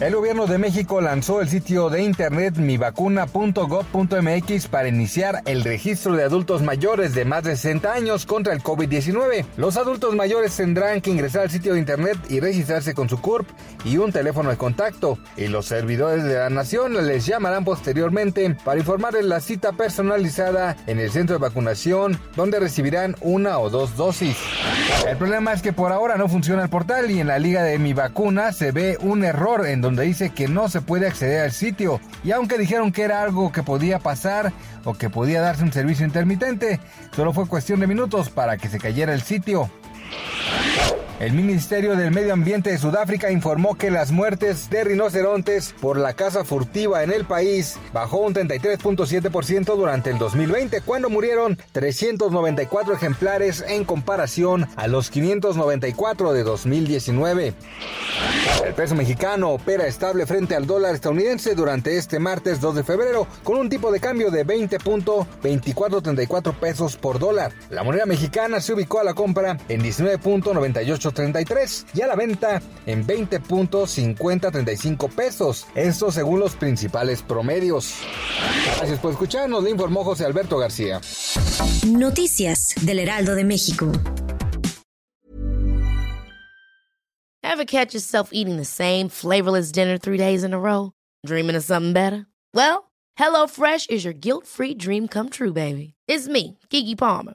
El gobierno de México lanzó el sitio de internet mivacuna.gov.mx para iniciar el registro de adultos mayores de más de 60 años contra el COVID-19. Los adultos mayores tendrán que ingresar al sitio de internet y registrarse con su CURP y un teléfono de contacto, y los servidores de la nación les llamarán posteriormente para informarles la cita personalizada en el centro de vacunación, donde recibirán una o dos dosis. El problema es que por ahora no funciona el portal y en la liga de mi vacuna se ve un error en donde dice que no se puede acceder al sitio. Y aunque dijeron que era algo que podía pasar o que podía darse un servicio intermitente, solo fue cuestión de minutos para que se cayera el sitio. El Ministerio del Medio Ambiente de Sudáfrica informó que las muertes de rinocerontes por la caza furtiva en el país bajó un 33.7% durante el 2020, cuando murieron 394 ejemplares en comparación a los 594 de 2019. El peso mexicano opera estable frente al dólar estadounidense durante este martes 2 de febrero, con un tipo de cambio de 20.2434 pesos por dólar. La moneda mexicana se ubicó a la compra en 19.98 33 y a la venta en 20.5035 pesos. Esto según los principales promedios. Gracias por escucharnos, le informó José Alberto García. Noticias del Heraldo de México. Ever catch yourself eating the same flavorless dinner three days in a row? Dreaming of something better? Well, HelloFresh is your guilt-free dream come true, baby. It's me, Kiki Palmer.